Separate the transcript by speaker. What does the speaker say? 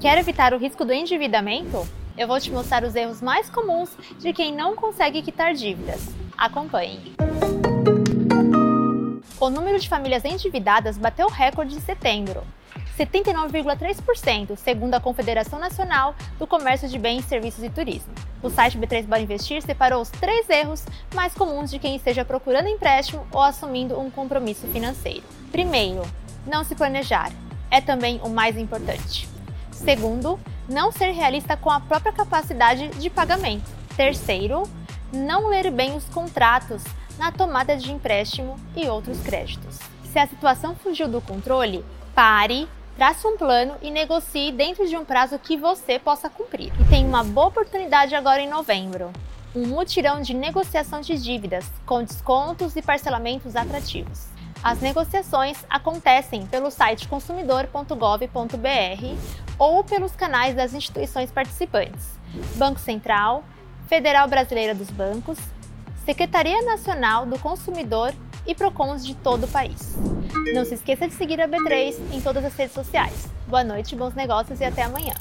Speaker 1: Quer evitar o risco do endividamento? Eu vou te mostrar os erros mais comuns de quem não consegue quitar dívidas. Acompanhe! O número de famílias endividadas bateu recorde em setembro. 79,3%, segundo a Confederação Nacional do Comércio de Bens, Serviços e Turismo. O site B3 Bora Investir separou os três erros mais comuns de quem esteja procurando empréstimo ou assumindo um compromisso financeiro. Primeiro, não se planejar. É também o mais importante. Segundo, não ser realista com a própria capacidade de pagamento. Terceiro, não ler bem os contratos na tomada de empréstimo e outros créditos. Se a situação fugiu do controle, pare, trace um plano e negocie dentro de um prazo que você possa cumprir. E tem uma boa oportunidade agora em novembro. Um mutirão de negociação de dívidas, com descontos e parcelamentos atrativos. As negociações acontecem pelo site consumidor.gov.br ou pelos canais das instituições participantes: Banco Central, Federal Brasileira dos Bancos, Secretaria Nacional do Consumidor e Procons de todo o país. Não se esqueça de seguir a B3 em todas as redes sociais. Boa noite, bons negócios e até amanhã.